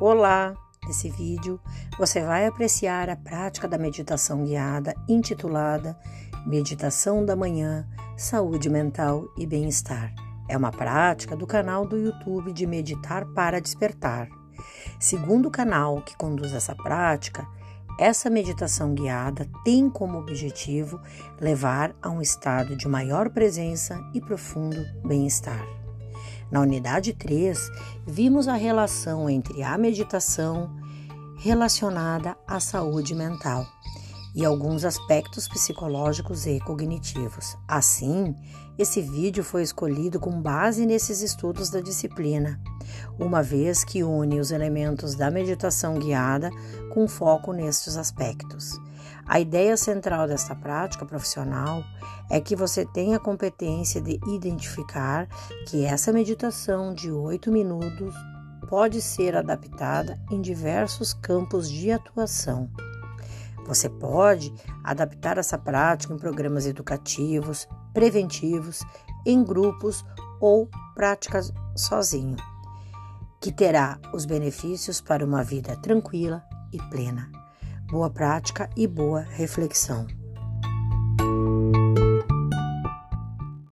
Olá! Nesse vídeo você vai apreciar a prática da meditação guiada intitulada Meditação da Manhã, Saúde Mental e Bem-Estar. É uma prática do canal do YouTube de Meditar para Despertar. Segundo o canal que conduz essa prática, essa meditação guiada tem como objetivo levar a um estado de maior presença e profundo bem-estar. Na unidade 3, vimos a relação entre a meditação relacionada à saúde mental e alguns aspectos psicológicos e cognitivos. Assim, esse vídeo foi escolhido com base nesses estudos da disciplina, uma vez que une os elementos da meditação guiada com foco nestes aspectos. A ideia central desta prática profissional é que você tenha a competência de identificar que essa meditação de oito minutos pode ser adaptada em diversos campos de atuação. Você pode adaptar essa prática em programas educativos, preventivos, em grupos ou práticas sozinho, que terá os benefícios para uma vida tranquila e plena. Boa prática e boa reflexão.